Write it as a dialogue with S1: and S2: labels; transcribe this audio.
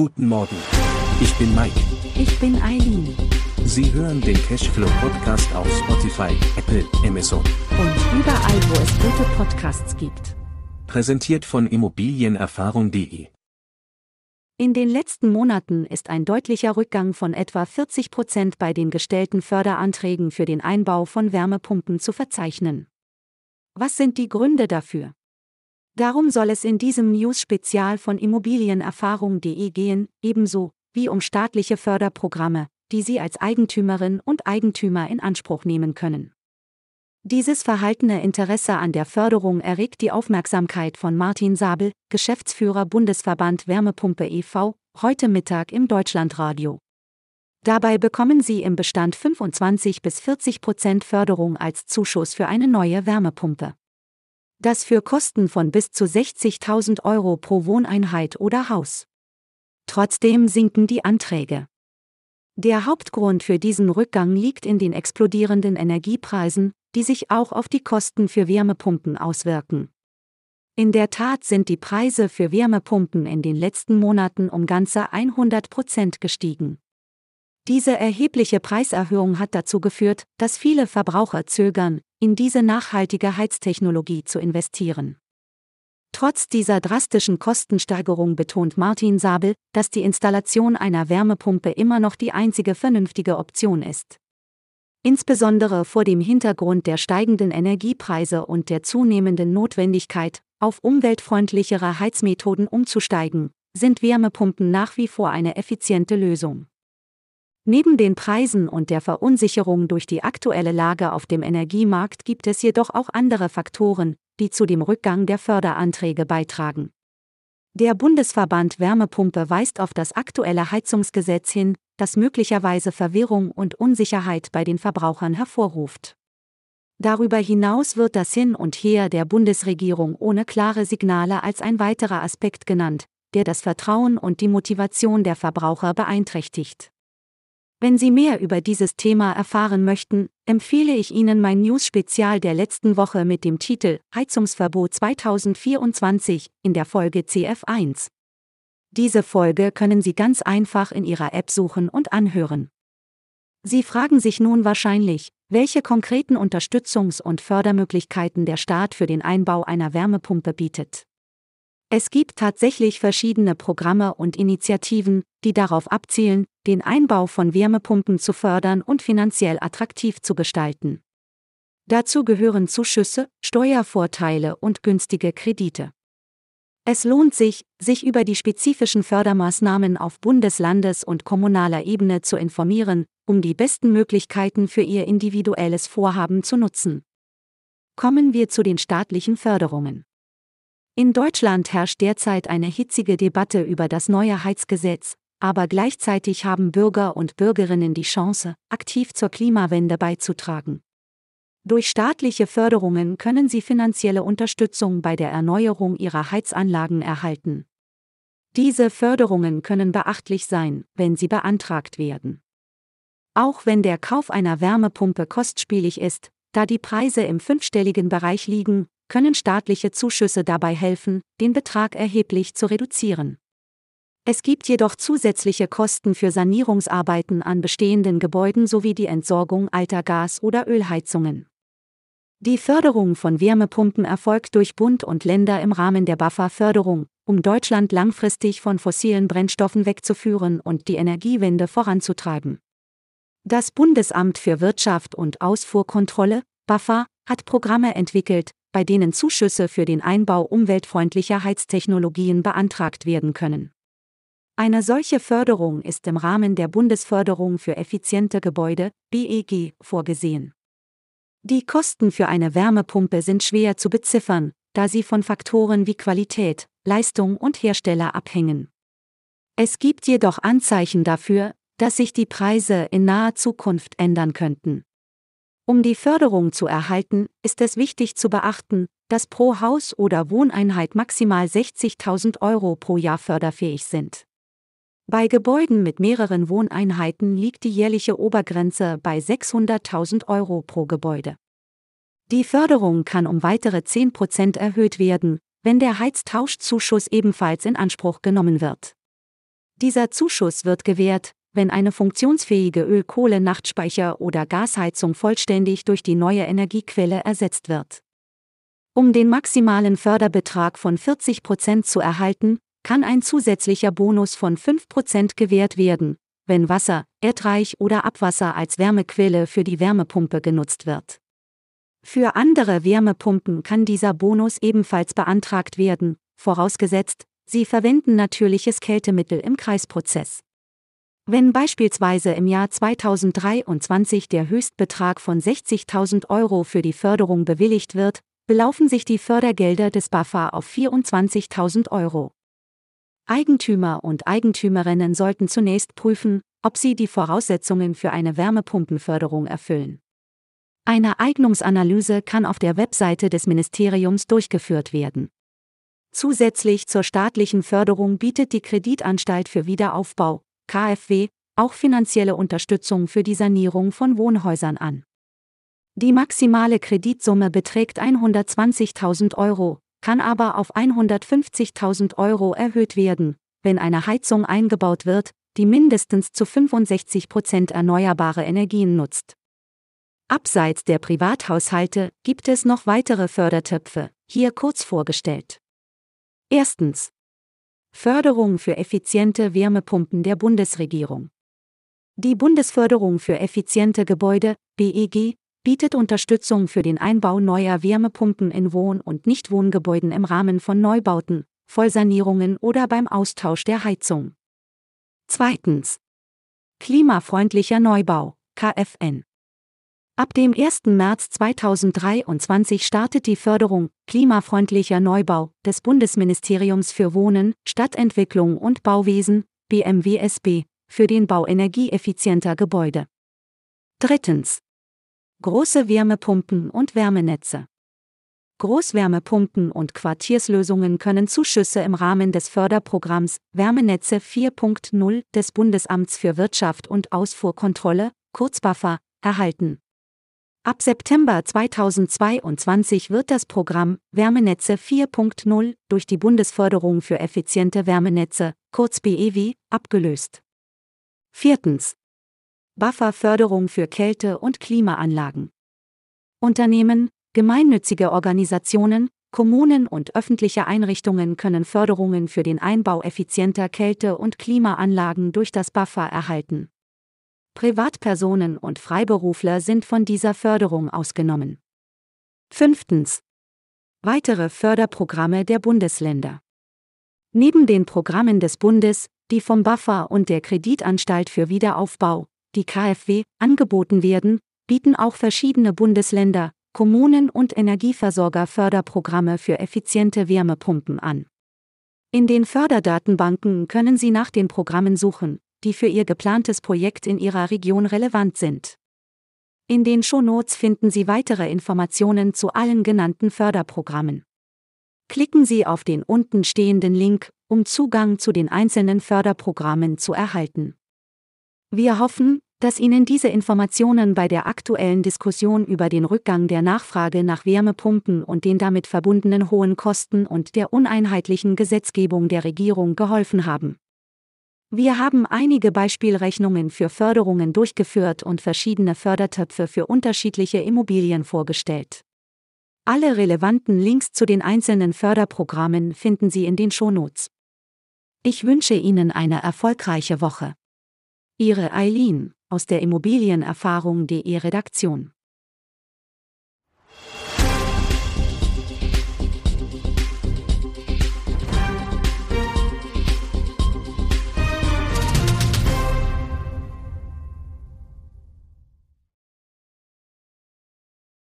S1: Guten Morgen. Ich bin Mike.
S2: Ich bin Eileen.
S1: Sie hören den Cashflow Podcast auf Spotify, Apple, Amazon.
S2: Und überall, wo es gute Podcasts gibt.
S1: Präsentiert von Immobilienerfahrung.de.
S2: In den letzten Monaten ist ein deutlicher Rückgang von etwa 40 Prozent bei den gestellten Förderanträgen für den Einbau von Wärmepumpen zu verzeichnen. Was sind die Gründe dafür? Darum soll es in diesem News-Spezial von Immobilienerfahrung.de gehen, ebenso wie um staatliche Förderprogramme, die Sie als Eigentümerin und Eigentümer in Anspruch nehmen können. Dieses verhaltene Interesse an der Förderung erregt die Aufmerksamkeit von Martin Sabel, Geschäftsführer Bundesverband Wärmepumpe e.V., heute Mittag im Deutschlandradio. Dabei bekommen Sie im Bestand 25 bis 40 Prozent Förderung als Zuschuss für eine neue Wärmepumpe. Das für Kosten von bis zu 60.000 Euro pro Wohneinheit oder Haus. Trotzdem sinken die Anträge. Der Hauptgrund für diesen Rückgang liegt in den explodierenden Energiepreisen, die sich auch auf die Kosten für Wärmepumpen auswirken. In der Tat sind die Preise für Wärmepumpen in den letzten Monaten um ganze 100 Prozent gestiegen. Diese erhebliche Preiserhöhung hat dazu geführt, dass viele Verbraucher zögern, in diese nachhaltige Heiztechnologie zu investieren. Trotz dieser drastischen Kostensteigerung betont Martin Sabel, dass die Installation einer Wärmepumpe immer noch die einzige vernünftige Option ist. Insbesondere vor dem Hintergrund der steigenden Energiepreise und der zunehmenden Notwendigkeit, auf umweltfreundlichere Heizmethoden umzusteigen, sind Wärmepumpen nach wie vor eine effiziente Lösung. Neben den Preisen und der Verunsicherung durch die aktuelle Lage auf dem Energiemarkt gibt es jedoch auch andere Faktoren, die zu dem Rückgang der Förderanträge beitragen. Der Bundesverband Wärmepumpe weist auf das aktuelle Heizungsgesetz hin, das möglicherweise Verwirrung und Unsicherheit bei den Verbrauchern hervorruft. Darüber hinaus wird das Hin und Her der Bundesregierung ohne klare Signale als ein weiterer Aspekt genannt, der das Vertrauen und die Motivation der Verbraucher beeinträchtigt. Wenn Sie mehr über dieses Thema erfahren möchten, empfehle ich Ihnen mein News-Spezial der letzten Woche mit dem Titel Heizungsverbot 2024 in der Folge CF1. Diese Folge können Sie ganz einfach in Ihrer App suchen und anhören. Sie fragen sich nun wahrscheinlich, welche konkreten Unterstützungs- und Fördermöglichkeiten der Staat für den Einbau einer Wärmepumpe bietet. Es gibt tatsächlich verschiedene Programme und Initiativen, die darauf abzielen, den Einbau von Wärmepumpen zu fördern und finanziell attraktiv zu gestalten. Dazu gehören Zuschüsse, Steuervorteile und günstige Kredite. Es lohnt sich, sich über die spezifischen Fördermaßnahmen auf Bundeslandes- und kommunaler Ebene zu informieren, um die besten Möglichkeiten für Ihr individuelles Vorhaben zu nutzen. Kommen wir zu den staatlichen Förderungen. In Deutschland herrscht derzeit eine hitzige Debatte über das neue Heizgesetz, aber gleichzeitig haben Bürger und Bürgerinnen die Chance, aktiv zur Klimawende beizutragen. Durch staatliche Förderungen können sie finanzielle Unterstützung bei der Erneuerung ihrer Heizanlagen erhalten. Diese Förderungen können beachtlich sein, wenn sie beantragt werden. Auch wenn der Kauf einer Wärmepumpe kostspielig ist, da die Preise im fünfstelligen Bereich liegen, können staatliche Zuschüsse dabei helfen, den Betrag erheblich zu reduzieren. Es gibt jedoch zusätzliche Kosten für Sanierungsarbeiten an bestehenden Gebäuden sowie die Entsorgung alter Gas- oder Ölheizungen. Die Förderung von Wärmepumpen erfolgt durch Bund und Länder im Rahmen der BAFA-Förderung, um Deutschland langfristig von fossilen Brennstoffen wegzuführen und die Energiewende voranzutreiben. Das Bundesamt für Wirtschaft und Ausfuhrkontrolle, BAFA, hat Programme entwickelt, bei denen Zuschüsse für den Einbau umweltfreundlicher Heiztechnologien beantragt werden können. Eine solche Förderung ist im Rahmen der Bundesförderung für effiziente Gebäude, BEG, vorgesehen. Die Kosten für eine Wärmepumpe sind schwer zu beziffern, da sie von Faktoren wie Qualität, Leistung und Hersteller abhängen. Es gibt jedoch Anzeichen dafür, dass sich die Preise in naher Zukunft ändern könnten. Um die Förderung zu erhalten, ist es wichtig zu beachten, dass pro Haus oder Wohneinheit maximal 60.000 Euro pro Jahr förderfähig sind. Bei Gebäuden mit mehreren Wohneinheiten liegt die jährliche Obergrenze bei 600.000 Euro pro Gebäude. Die Förderung kann um weitere 10% erhöht werden, wenn der Heiztauschzuschuss ebenfalls in Anspruch genommen wird. Dieser Zuschuss wird gewährt, wenn eine funktionsfähige Öl-Kohle-Nachtspeicher- oder Gasheizung vollständig durch die neue Energiequelle ersetzt wird. Um den maximalen Förderbetrag von 40 Prozent zu erhalten, kann ein zusätzlicher Bonus von 5 Prozent gewährt werden, wenn Wasser, Erdreich oder Abwasser als Wärmequelle für die Wärmepumpe genutzt wird. Für andere Wärmepumpen kann dieser Bonus ebenfalls beantragt werden, vorausgesetzt, sie verwenden natürliches Kältemittel im Kreisprozess. Wenn beispielsweise im Jahr 2023 der Höchstbetrag von 60.000 Euro für die Förderung bewilligt wird, belaufen sich die Fördergelder des BAFA auf 24.000 Euro. Eigentümer und Eigentümerinnen sollten zunächst prüfen, ob sie die Voraussetzungen für eine Wärmepumpenförderung erfüllen. Eine Eignungsanalyse kann auf der Webseite des Ministeriums durchgeführt werden. Zusätzlich zur staatlichen Förderung bietet die Kreditanstalt für Wiederaufbau, KfW, auch finanzielle Unterstützung für die Sanierung von Wohnhäusern an. Die maximale Kreditsumme beträgt 120.000 Euro, kann aber auf 150.000 Euro erhöht werden, wenn eine Heizung eingebaut wird, die mindestens zu 65 Prozent erneuerbare Energien nutzt. Abseits der Privathaushalte gibt es noch weitere Fördertöpfe, hier kurz vorgestellt. Erstens. Förderung für effiziente Wärmepumpen der Bundesregierung. Die Bundesförderung für effiziente Gebäude, BEG, bietet Unterstützung für den Einbau neuer Wärmepumpen in Wohn- und Nichtwohngebäuden im Rahmen von Neubauten, Vollsanierungen oder beim Austausch der Heizung. Zweitens. Klimafreundlicher Neubau, KFN. Ab dem 1. März 2023 startet die Förderung klimafreundlicher Neubau des Bundesministeriums für Wohnen, Stadtentwicklung und Bauwesen, BMWSB, für den Bau energieeffizienter Gebäude. Drittens. Große Wärmepumpen und Wärmenetze. Großwärmepumpen und Quartierslösungen können Zuschüsse im Rahmen des Förderprogramms Wärmenetze 4.0 des Bundesamts für Wirtschaft und Ausfuhrkontrolle, kurz erhalten. Ab September 2022 wird das Programm Wärmenetze 4.0 durch die Bundesförderung für effiziente Wärmenetze, kurz BEW, abgelöst. Viertens. Bufferförderung für Kälte- und Klimaanlagen. Unternehmen, gemeinnützige Organisationen, Kommunen und öffentliche Einrichtungen können Förderungen für den Einbau effizienter Kälte- und Klimaanlagen durch das Buffer erhalten. Privatpersonen und Freiberufler sind von dieser Förderung ausgenommen. Fünftens. Weitere Förderprogramme der Bundesländer. Neben den Programmen des Bundes, die vom Buffer und der Kreditanstalt für Wiederaufbau, die KfW, angeboten werden, bieten auch verschiedene Bundesländer, Kommunen und Energieversorger Förderprogramme für effiziente Wärmepumpen an. In den Förderdatenbanken können Sie nach den Programmen suchen, die für Ihr geplantes Projekt in Ihrer Region relevant sind. In den Shownotes finden Sie weitere Informationen zu allen genannten Förderprogrammen. Klicken Sie auf den unten stehenden Link, um Zugang zu den einzelnen Förderprogrammen zu erhalten. Wir hoffen, dass Ihnen diese Informationen bei der aktuellen Diskussion über den Rückgang der Nachfrage nach Wärmepumpen und den damit verbundenen hohen Kosten und der uneinheitlichen Gesetzgebung der Regierung geholfen haben. Wir haben einige Beispielrechnungen für Förderungen durchgeführt und verschiedene Fördertöpfe für unterschiedliche Immobilien vorgestellt. Alle relevanten Links zu den einzelnen Förderprogrammen finden Sie in den Shownotes. Ich wünsche Ihnen eine erfolgreiche Woche. Ihre Eileen aus der Immobilienerfahrung.de Redaktion.